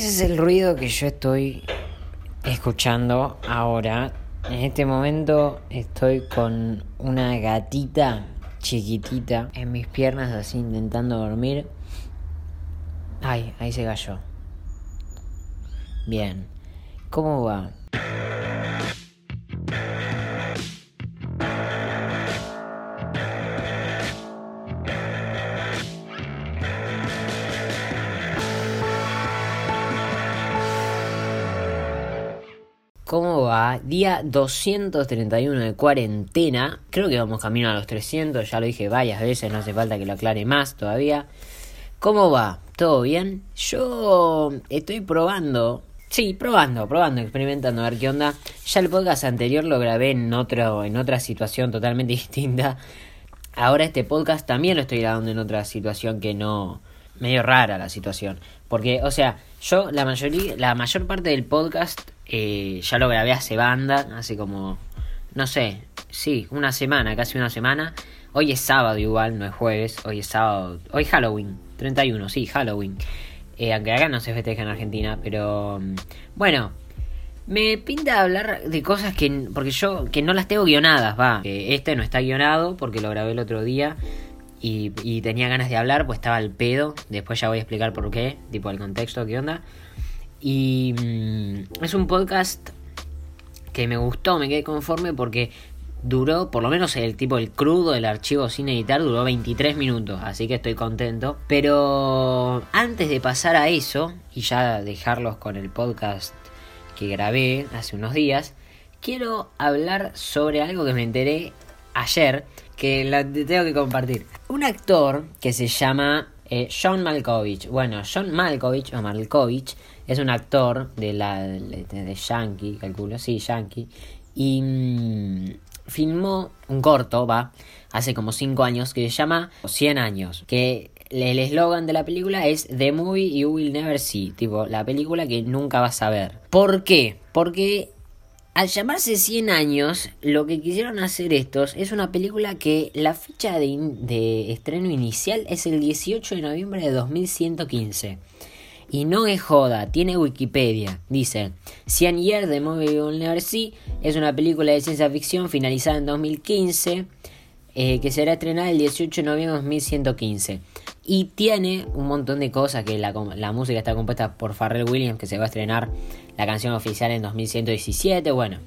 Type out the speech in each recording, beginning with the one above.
Ese es el ruido que yo estoy escuchando ahora. En este momento estoy con una gatita chiquitita en mis piernas así intentando dormir. Ay, ahí se cayó. Bien. ¿Cómo va? Día 231 de cuarentena. Creo que vamos camino a los 300, ya lo dije varias veces, no hace falta que lo aclare más todavía. ¿Cómo va? ¿Todo bien? Yo estoy probando, sí, probando, probando, experimentando, a ver qué onda. Ya el podcast anterior lo grabé en, otro, en otra situación totalmente distinta. Ahora este podcast también lo estoy grabando en otra situación que no... medio rara la situación. Porque, o sea, yo la mayoría, la mayor parte del podcast eh, ya lo grabé hace banda, hace como, no sé, sí, una semana, casi una semana. Hoy es sábado igual, no es jueves, hoy es sábado, hoy Halloween, 31, sí, Halloween. Eh, aunque acá no se festeja en Argentina, pero mm, bueno, me pinta hablar de cosas que, porque yo, que no las tengo guionadas, va. Este no está guionado porque lo grabé el otro día y, y tenía ganas de hablar, pues estaba al pedo. Después ya voy a explicar por qué, tipo el contexto, qué onda. Y mm, es un podcast que me gustó, me quedé conforme porque duró, por lo menos el tipo, el crudo del archivo sin editar, duró 23 minutos, así que estoy contento. Pero antes de pasar a eso, y ya dejarlos con el podcast que grabé hace unos días, quiero hablar sobre algo que me enteré ayer, que la tengo que compartir. Un actor que se llama eh, John Malkovich. Bueno, John Malkovich o Malkovich es un actor de la de, Yankee, calculo, sí, Yankee. Y mm, filmó un corto, va, hace como 5 años, que se llama 100 años. Que el eslogan de la película es The Movie You Will Never See, tipo, la película que nunca vas a ver. ¿Por qué? Porque al llamarse 100 años, lo que quisieron hacer estos es una película que la fecha de, estreno inicial es el 18 de noviembre de 2115. Y no es joda, tiene Wikipedia. Dice, 100 Years de Movie Will Never See es una película de ciencia ficción finalizada en 2015 eh, que será estrenada el 18 de noviembre de 2115. Y tiene un montón de cosas que la, la música está compuesta por Pharrell Williams que se va a estrenar la canción oficial en 2117. Bueno,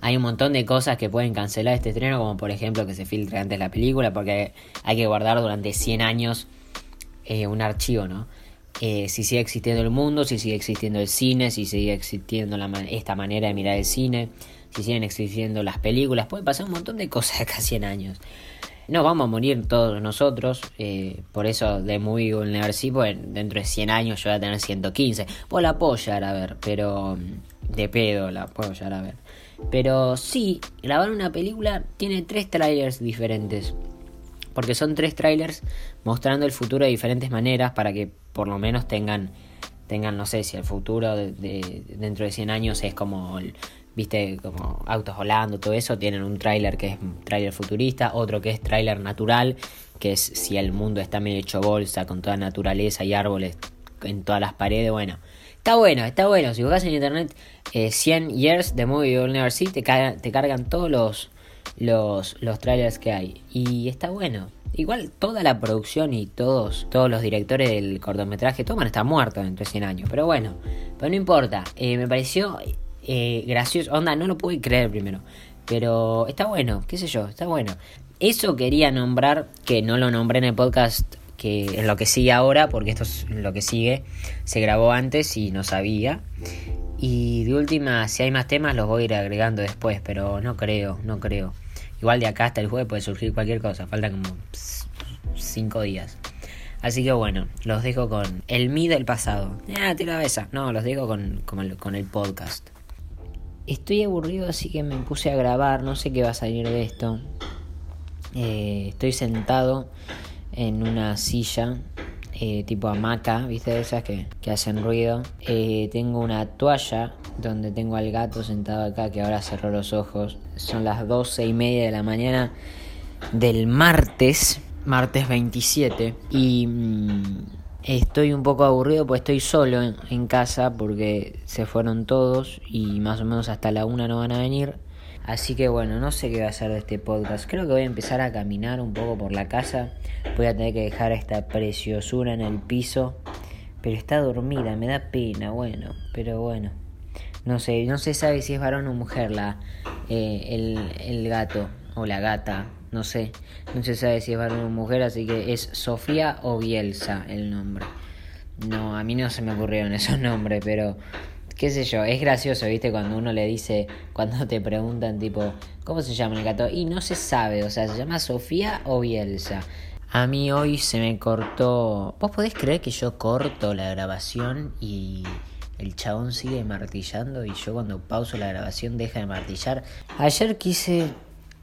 hay un montón de cosas que pueden cancelar este estreno como por ejemplo que se filtre antes la película porque hay que guardar durante 100 años eh, un archivo, ¿no? Eh, si sigue existiendo el mundo, si sigue existiendo el cine, si sigue existiendo la esta manera de mirar el cine, si siguen existiendo las películas, puede pasar un montón de cosas acá 100 años. No vamos a morir todos nosotros, eh, por eso de muy vulnerable, pues dentro de 100 años yo voy a tener 115. Pues la puedo llegar a ver, pero mm, de pedo la puedo a ver. Pero sí, grabar una película tiene tres trailers diferentes. Porque son tres trailers mostrando el futuro de diferentes maneras para que por lo menos tengan, tengan no sé si el futuro de, dentro de 100 años es como, viste, como autos volando, todo eso. Tienen un tráiler que es tráiler futurista, otro que es tráiler natural, que es si el mundo está medio hecho bolsa, con toda naturaleza y árboles en todas las paredes, bueno. Está bueno, está bueno. Si buscas en internet 100 eh, Years de Movie You'll Never See, te, te cargan todos los, los, los trailers que hay. Y está bueno. Igual toda la producción y todos, todos los directores del cortometraje, toman está muerto entre 100 años. Pero bueno, pero no importa. Eh, me pareció eh, gracioso. Onda, no lo pude creer primero. Pero está bueno, qué sé yo, está bueno. Eso quería nombrar, que no lo nombré en el podcast, que es lo que sigue ahora, porque esto es lo que sigue. Se grabó antes y no sabía. Y de última, si hay más temas, los voy a ir agregando después, pero no creo, no creo. Igual de acá hasta el jueves puede surgir cualquier cosa, faltan como 5 días. Así que bueno, los dejo con el mí del pasado. Ah, tira besa. No, los dejo con, con, el, podcast. Estoy aburrido, así que me puse a grabar. No sé qué va a salir de esto. Eh, estoy sentado en una silla eh, tipo hamaca, ¿viste? Esas que, que hacen ruido. Eh, tengo una toalla donde tengo al gato sentado acá que ahora cerró los ojos. Son las doce y media de la mañana del martes, martes 27. Y mm, Estoy un poco aburrido pues estoy solo en, casa porque se fueron todos y más o menos hasta la una no van a venir. Así que bueno, no sé qué va a hacer de este podcast. Creo que voy a empezar a caminar un poco por la casa. Voy a tener que dejar esta preciosura en el piso. Pero está dormida, me da pena, bueno, pero bueno. No sé, no se sabe si es varón o mujer la, eh, el, el gato o la gata, no sé. No se sabe si es varón o mujer, así que es Sofía o Bielsa el nombre. No, a mí no se me ocurrieron esos nombres, pero qué sé yo, es gracioso, ¿viste? Cuando uno le dice, cuando te preguntan tipo, ¿cómo se llama el gato? Y no se sabe, o sea, se llama Sofía o Bielsa. A mí hoy se me cortó... ¿Vos podés creer que yo corto la grabación y el chabón sigue martillando y yo cuando pauso la grabación deja de martillar? Ayer quise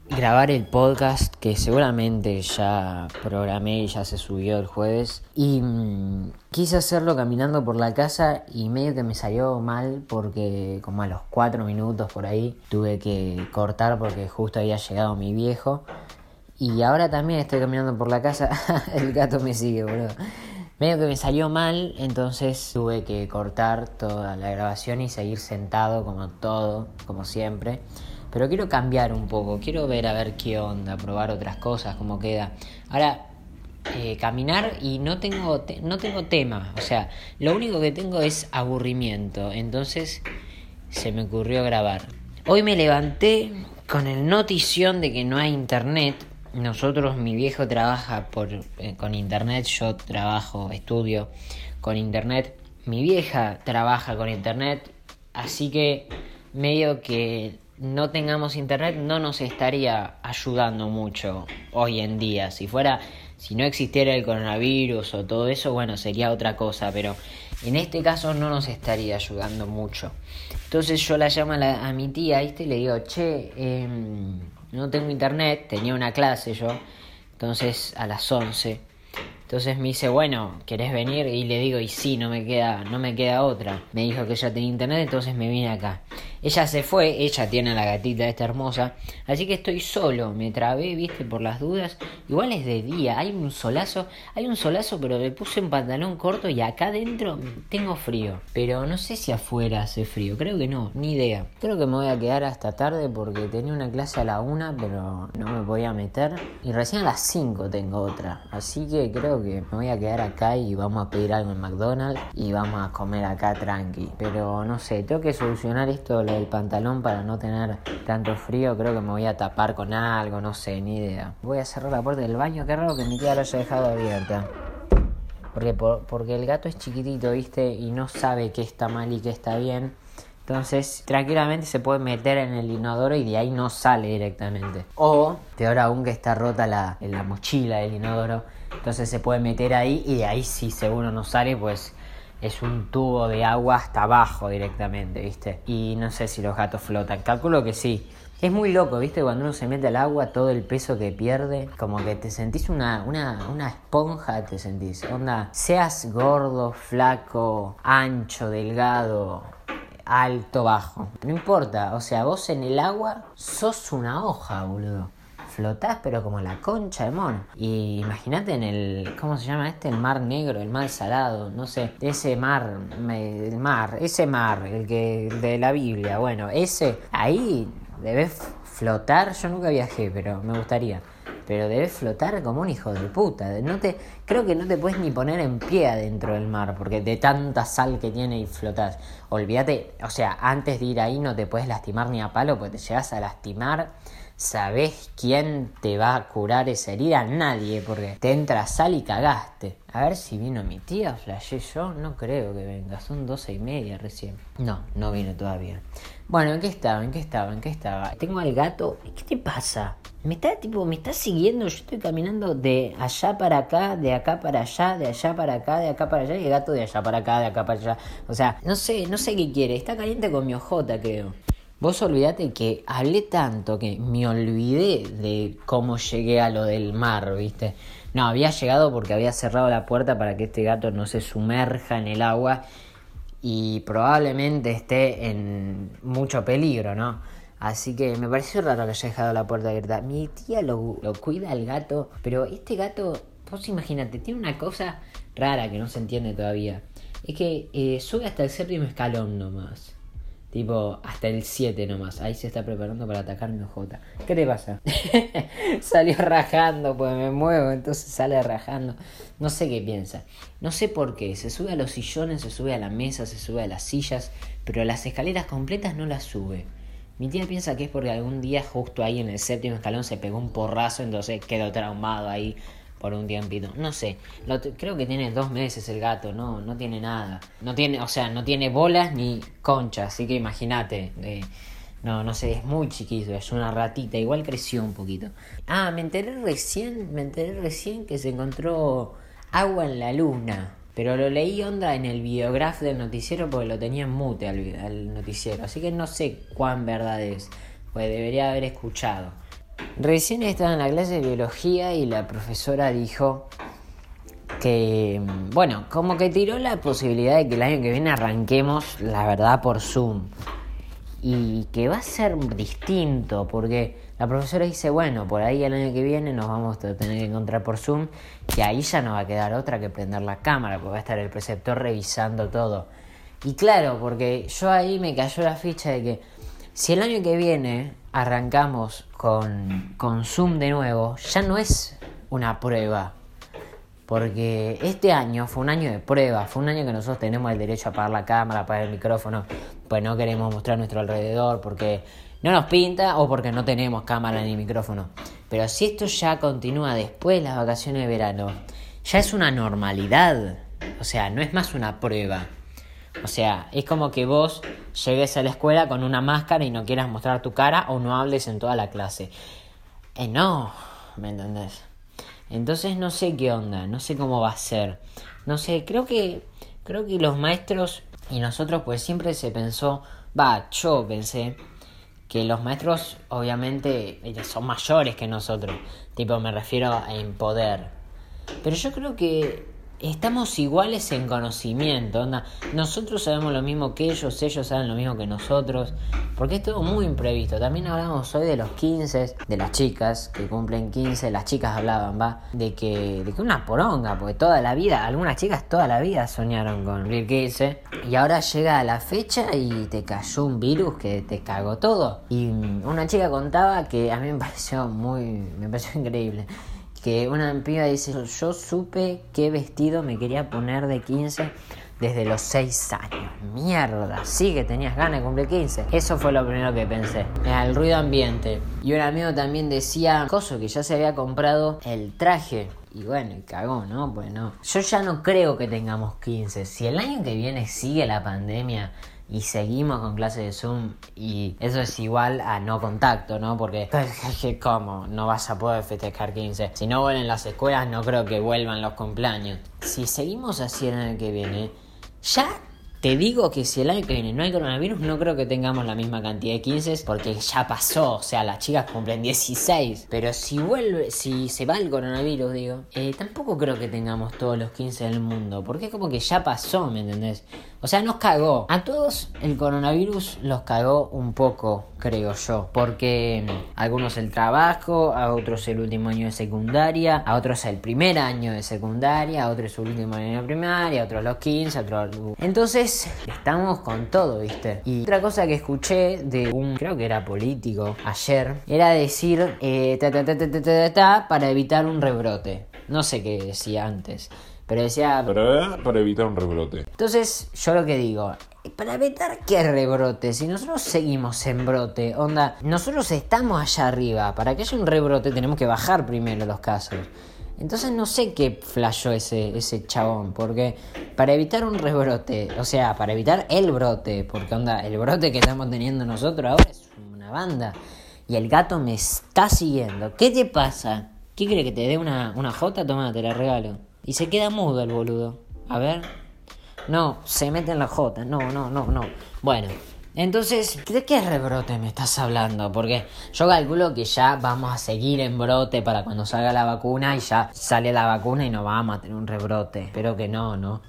grabar el podcast que seguramente ya programé y ya se subió el jueves. Y mm, quise hacerlo caminando por la casa y medio que me salió mal porque como a los cuatro minutos por ahí tuve que cortar porque justo había llegado mi viejo. Y ahora también estoy caminando por la casa. El gato me sigue boludo. Medio que me salió mal entonces tuve que cortar toda la grabación y seguir sentado como todo como siempre pero quiero cambiar un poco, quiero ver a ver qué onda, probar otras cosas, cómo queda. Ahora, eh, caminar y no tengo, no tengo tema, o sea, lo único que tengo es aburrimiento, entonces se me ocurrió grabar. Hoy me levanté con el notición de que no hay internet. Nosotros, mi viejo trabaja por, eh, con internet, yo trabajo, estudio con internet. Mi vieja trabaja con internet, así que medio que no tengamos internet no nos estaría ayudando mucho hoy en día. Si fuera, si no existiera el coronavirus o todo eso, bueno, sería otra cosa, pero en este caso no nos estaría ayudando mucho. Entonces yo la llamo a, mi tía, ¿viste? Y le digo, che, em, no tengo internet, tenía una clase yo, entonces a las 11. Entonces me dice, bueno, ¿querés venir? Y le digo, y sí, no me queda, no me queda otra. Me dijo que ella tenía internet, entonces me vine acá. Ella se fue, ella tiene la gatita esta hermosa, así que estoy solo, me trabé, viste, por las dudas. Igual es de día, hay un solazo, hay un solazo, pero le puse un pantalón corto y acá adentro tengo frío. Pero no sé si afuera hace frío, creo que no, ni idea. Creo que me voy a quedar hasta tarde porque tenía una clase a la una, pero no me voy a meter. Y recién a las 5 tengo otra, así que creo que me voy a quedar acá y vamos a pedir algo en McDonald's y vamos a comer acá tranqui. Pero no sé, tengo que solucionar esto el pantalón para no tener tanto frío. Creo que me voy a tapar con algo, no sé, ni idea. Voy a cerrar la puerta del baño. Qué raro que mi tía lo haya dejado abierta. Porque, porque el gato es chiquitito, ¿viste? Y no sabe qué está mal y qué está bien. Entonces, tranquilamente se puede meter en el inodoro y de ahí no sale directamente. O, peor aún, que está rota la, la mochila del inodoro. Entonces se puede meter ahí y de ahí si seguro no sale, pues es un tubo de agua hasta abajo directamente, ¿viste? Y no sé si los gatos flotan, calculo que sí. Es muy loco, ¿viste? Cuando uno se mete al agua, todo el peso que pierde, como que te sentís una, una, una esponja, te sentís. Onda, seas gordo, flaco, ancho, delgado, alto, bajo. No importa, o sea, vos en el agua sos una hoja, boludo flotás, pero como la concha de mono. Y imagínate en el, ¿cómo se llama este? El mar negro, el mar salado, no sé, ese mar, el mar, ese mar, el que de la Biblia, bueno, ese, ahí debes flotar, yo nunca viajé, pero me gustaría. Pero debes flotar como un hijo de puta. No te, creo que no te puedes ni poner en pie adentro del mar, porque de tanta sal que tiene y flotas. Olvídate, o sea, antes de ir ahí no te puedes lastimar ni a palo, porque te llegas a lastimar ¿Sabés quién te va a curar esa herida? Nadie, porque te entra sal y cagaste. A ver si vino mi tía, flashé yo, no creo que venga, son doce y media recién. No, no vino todavía. Bueno, ¿en qué estaba? ¿En qué estaba? ¿En qué estaba? Tengo al gato, ¿qué te pasa? Me está tipo, me está siguiendo, yo estoy caminando de allá para acá, de acá para allá, de allá para acá, de acá para allá, y el gato de allá para acá, de acá para allá. O sea, no sé, no sé qué quiere, está caliente con mi ojota, creo. Vos olvidate que hablé tanto que me olvidé de cómo llegué a lo del mar, ¿viste? No, había llegado porque había cerrado la puerta para que este gato no se sumerja en el agua y probablemente esté en mucho peligro, ¿no? Así que me pareció raro que haya dejado la puerta abierta. Mi tía lo, lo cuida al gato, pero este gato vos imagínate, tiene una cosa rara que no se entiende todavía. Es que eh, sube hasta el séptimo escalón nomás. Tipo, hasta el 7 nomás. Ahí se está preparando para atacar mi J. ¿Qué te pasa? Salió rajando, pues me muevo, entonces sale rajando. No sé qué piensa. No sé por qué. Se sube a los sillones, se sube a la mesa, se sube a las sillas, pero las escaleras completas no las sube. Mi tía piensa que es porque algún día justo ahí en el séptimo escalón se pegó un porrazo, entonces quedó traumado ahí por un tiempito. No sé, creo que tiene dos meses el gato, no, no tiene nada. No tiene, o sea, no tiene bolas ni concha, así que imagínate. Eh, no, no sé, es muy chiquito, es una ratita, igual creció un poquito. Ah, me enteré recién, me enteré recién que se encontró agua en la luna. Pero lo leí onda en el videograf del noticiero porque lo tenía en mute al noticiero. Así que no sé cuán verdad es. Pues debería haber escuchado. Recién estaba en la clase de biología y la profesora dijo que, bueno, como que tiró la posibilidad de que el año que viene arranquemos, la verdad, por Zoom. Y que va a ser distinto, porque la profesora dice, bueno, por ahí el año que viene nos vamos a tener que encontrar por Zoom, que ahí ya no va a quedar otra que prender la cámara, porque va a estar el preceptor revisando todo. Y claro, porque yo ahí me cayó la ficha de que si el año que viene arrancamos con, con Zoom de nuevo, ya no es una prueba. Porque este año fue un año de prueba, fue un año que nosotros tenemos el derecho a apagar la cámara, apagar el micrófono, pues no queremos mostrar nuestro alrededor, porque no nos pinta o porque no tenemos cámara ni micrófono. Pero si esto ya continúa después de las vacaciones de verano, ya es una normalidad. O sea, no es más una prueba. O sea, es como que vos llegues a la escuela con una máscara y no quieras mostrar tu cara o no hables en toda la clase. Eh, no, ¿me entendés? Entonces no sé qué onda, no sé cómo va a ser. No sé, creo que creo que los maestros y nosotros pues siempre se pensó, va, yo pensé que los maestros obviamente son mayores que nosotros, tipo me refiero en poder. Pero yo creo que estamos iguales en conocimiento. Onda. Nosotros sabemos lo mismo que ellos, ellos saben lo mismo que nosotros. Porque es todo muy imprevisto. También hablamos hoy de los 15, de las chicas que cumplen 15. Las chicas hablaban, va, de que, de que una poronga, porque toda la vida, algunas chicas toda la vida soñaron con cumplir 15. Y ahora llega la fecha y te cayó un virus que te cagó todo. Y una chica contaba que a mí me pareció muy, me pareció increíble que una piba dice, yo supe qué vestido me quería poner de 15 desde los 6 años. Mierda, sí que tenías ganas de cumplir 15. Eso fue lo primero que pensé. El ruido ambiente. Y un amigo también decía, coso, que ya se había comprado el traje. Y bueno, cagó, ¿no? Pues no. Yo ya no creo que tengamos 15. Si el año que viene sigue la pandemia y seguimos con clases de Zoom y eso es igual a no contacto, ¿no? Porque, ¿cómo? No vas a poder festejar 15. Si no vuelven las escuelas, no creo que vuelvan los cumpleaños. Si seguimos así el año que viene, ya te digo que si el año que viene no hay coronavirus, no creo que tengamos la misma cantidad de 15 porque ya pasó. O sea, las chicas cumplen 16. Pero si vuelve, si se va el coronavirus, digo, eh, tampoco creo que tengamos todos los 15 del mundo. Porque es como que ya pasó, ¿me entendés? O sea, nos cagó. A todos el coronavirus los cagó un poco, creo yo. Porque mm, algunos el trabajo, a otros el último año de secundaria, a otros el primer año de secundaria, a otros el último año de primaria, a otros los 15, a otros... Entonces, estamos con todo, ¿viste? Y otra cosa que escuché de un, creo que era político, ayer, era decir, eh, para evitar un rebrote. No sé qué decía antes. Pero decía... Para, para evitar un rebrote. Entonces, yo lo que digo, para evitar que rebrote, si nosotros seguimos en brote, onda, nosotros estamos allá arriba, para que haya un rebrote tenemos que bajar primero los casos. Entonces no sé qué flashó ese, ese chabón, porque para evitar un rebrote, o sea, para evitar el brote, porque onda, el brote que estamos teniendo nosotros ahora es una banda, y el gato me está siguiendo. ¿Qué te pasa? ¿Qué cree que te dé una, una jota? Toma, te la regalo. Y se queda mudo el boludo. A ver. No, se mete en la J. No, no, no, no. Bueno, entonces, ¿de qué rebrote me estás hablando? Porque yo calculo que ya vamos a seguir en brote para cuando salga la vacuna y ya sale la vacuna y no vamos a tener un rebrote. Espero que no, ¿no?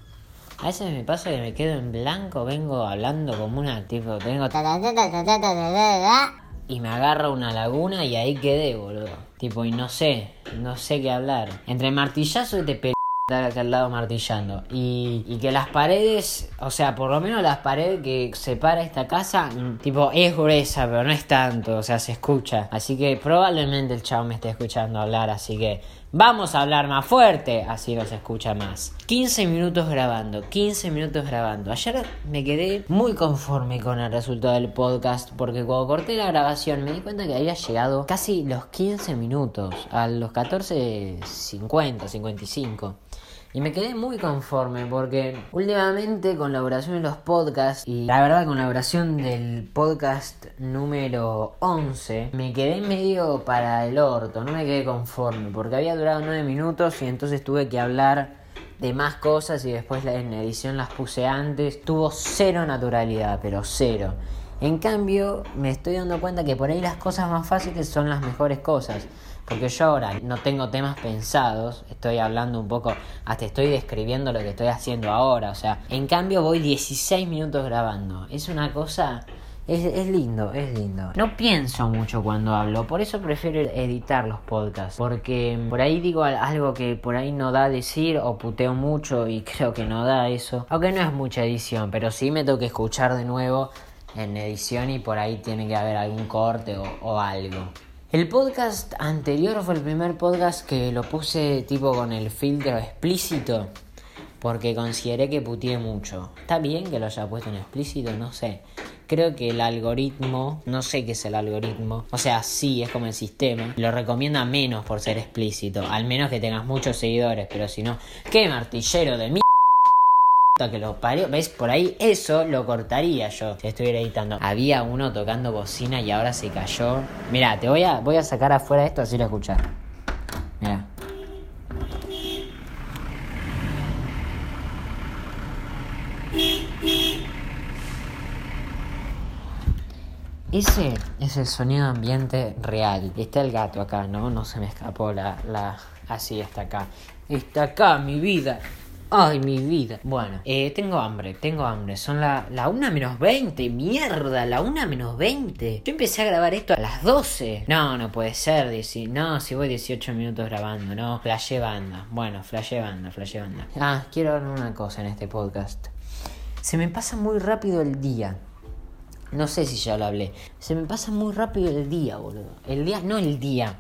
A veces me pasa que me quedo en blanco, vengo hablando como una tipo, tengo... y me agarra una laguna y ahí quedé, boludo. Tipo, y no sé, no sé qué hablar. Entre martillazo y te estar acá al lado martillando. Y, que las paredes, o sea, por lo menos las paredes que separa esta casa, tipo, es gruesa, pero no es tanto, o sea, se escucha. Así que probablemente el chavo me esté escuchando hablar, así que vamos a hablar más fuerte, así no se escucha más. 15 minutos grabando, 15 minutos grabando. Ayer me quedé muy conforme con el resultado del podcast, porque cuando corté la grabación me di cuenta que había llegado casi los 15 minutos, a los 14.50, 55. Y me quedé muy conforme porque últimamente con la oración de los podcasts y la verdad con la oración del podcast número 11 me quedé medio para el orto, no me quedé conforme porque había durado 9 minutos y entonces tuve que hablar de más cosas y después en edición las puse antes. Tuvo cero naturalidad, pero cero. En cambio, me estoy dando cuenta que por ahí las cosas más fáciles son las mejores cosas. Porque yo ahora no tengo temas pensados, estoy hablando un poco, hasta estoy describiendo lo que estoy haciendo ahora. O sea, en cambio voy 16 minutos grabando. Es una cosa... Es, es, lindo, es lindo. No pienso mucho cuando hablo, por eso prefiero editar los podcasts. Porque por ahí digo algo que por ahí no da decir o puteo mucho y creo que no da eso. Aunque no es mucha edición, pero sí me tengo que escuchar de nuevo en edición y por ahí tiene que haber algún corte o, algo. El podcast anterior fue el primer podcast que lo puse tipo con el filtro explícito porque consideré que puteé mucho. ¿Está bien que lo haya puesto en explícito? No sé. Creo que el algoritmo, no sé qué es el algoritmo, o sea, sí, es como el sistema, lo recomienda menos por ser explícito, al menos que tengas muchos seguidores, pero si no, ¿qué martillero de mi que lo parió. ¿Ves? Por ahí eso lo cortaría yo si estuviera editando. Había uno tocando bocina y ahora se cayó. Mira, te voy a, voy a sacar afuera esto así lo escuchas. Mira. Ese es el sonido ambiente real. Está el gato acá, ¿no? No se me escapó la... la... Así está acá. Está acá, mi vida. Ay, mi vida. Bueno, eh, tengo hambre, tengo hambre. Son la, la 1 menos 20. Mierda, la 1 menos 20. Yo empecé a grabar esto a las 12. No, no puede ser. no, si voy 18 minutos grabando, no. Flashé banda. Bueno, flashé banda, flashé banda. Ah, quiero hablar una cosa en este podcast. Se me pasa muy rápido el día. No sé si ya lo hablé. Se me pasa muy rápido el día, boludo. El día, no el día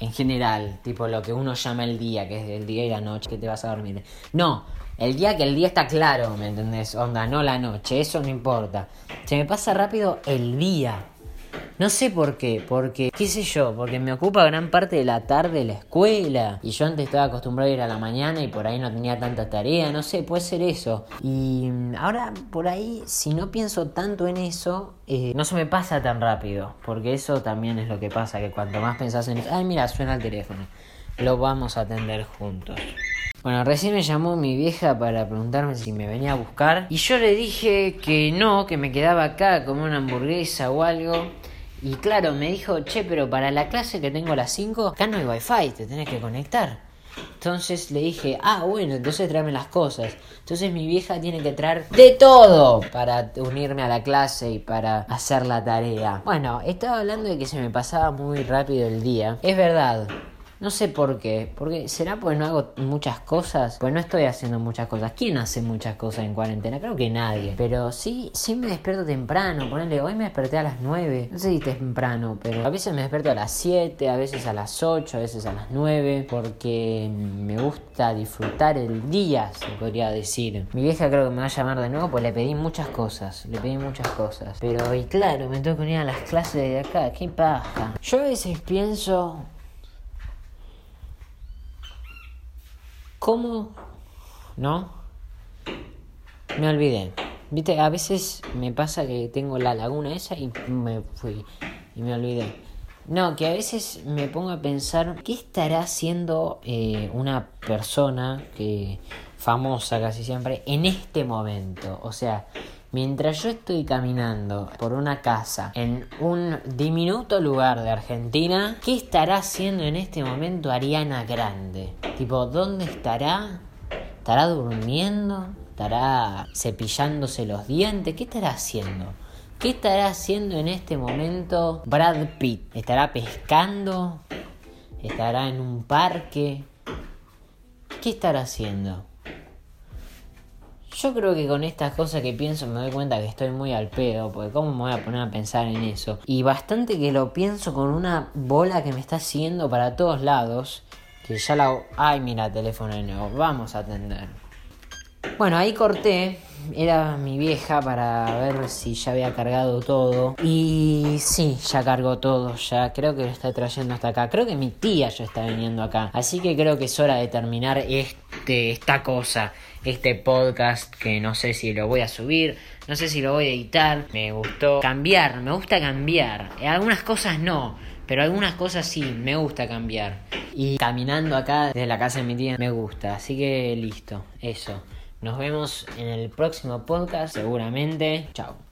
en general, tipo lo que uno llama el día, que es el día y la noche, que te vas a dormir. No, el día que el día está claro, ¿me entendés? Onda, no la noche, eso no importa. Se me pasa rápido el día. No sé por qué, porque, qué sé yo, porque me ocupa gran parte de la tarde la escuela. Y yo antes estaba acostumbrado a ir a la mañana y por ahí no tenía tanta tarea, no sé, puede ser eso. Y ahora por ahí, si no pienso tanto en eso, eh, no se me pasa tan rápido. Porque eso también es lo que pasa, que cuanto más pensás en... Ay, mira, suena el teléfono. Lo vamos a atender juntos. Bueno, recién me llamó mi vieja para preguntarme si me venía a buscar. Y yo le dije que no, que me quedaba acá como una hamburguesa o algo. Y claro, me dijo, che, pero para la clase que tengo a las 5, acá no hay wifi, te tenés que conectar. Entonces le dije, ah, bueno, entonces tráeme las cosas. Entonces mi vieja tiene que traer de todo para unirme a la clase y para hacer la tarea. Bueno, estaba hablando de que se me pasaba muy rápido el día. Es verdad, no sé por qué. Porque será porque no hago muchas cosas. Pues no estoy haciendo muchas cosas. ¿Quién hace muchas cosas en cuarentena? Creo que nadie. Pero sí, sí me despierto temprano. Ponele, hoy me desperté a las 9. No sé si temprano, pero a veces me despierto a las 7, a veces a las 8, a veces a las 9. Porque me gusta disfrutar el día, se podría decir. Mi vieja creo que me va a llamar de nuevo, pues le pedí muchas cosas. Le pedí muchas cosas. Pero, y claro, me tengo que unir a las clases de acá. ¿Qué paja? Yo a veces pienso ¿Cómo? ¿No? Me olvidé. Viste, a veces me pasa que tengo la laguna esa y me fui. Y me olvidé. No, que a veces me pongo a pensar qué estará haciendo eh, una persona que famosa casi siempre en este momento. O sea, Mientras yo estoy caminando por una casa en un diminuto lugar de Argentina, ¿qué estará haciendo en este momento Ariana Grande? Tipo, ¿dónde estará? ¿Estará durmiendo? ¿Estará cepillándose los dientes? ¿Qué estará haciendo? ¿Qué estará haciendo en este momento Brad Pitt? ¿Estará pescando? ¿Estará en un parque? ¿Qué estará haciendo? Yo creo que con estas cosas que pienso me doy cuenta que estoy muy al pedo, porque cómo me voy a poner a pensar en eso. Y bastante que lo pienso con una bola que me está siguiendo para todos lados, que ya la... Ay, mira, teléfono de nuevo, vamos a atender. Bueno, ahí corté, era mi vieja para ver si ya había cargado todo. Y sí, ya cargó todo, ya creo que lo está trayendo hasta acá. Creo que mi tía ya está viniendo acá. Así que creo que es hora de terminar este, esta cosa, este podcast que no sé si lo voy a subir, no sé si lo voy a editar. Me gustó cambiar, me gusta cambiar. Algunas cosas no. Pero algunas cosas sí, me gusta cambiar. Y caminando acá desde la casa de mi tía me gusta. Así que listo, eso. Nos vemos en el próximo podcast, seguramente. Chao.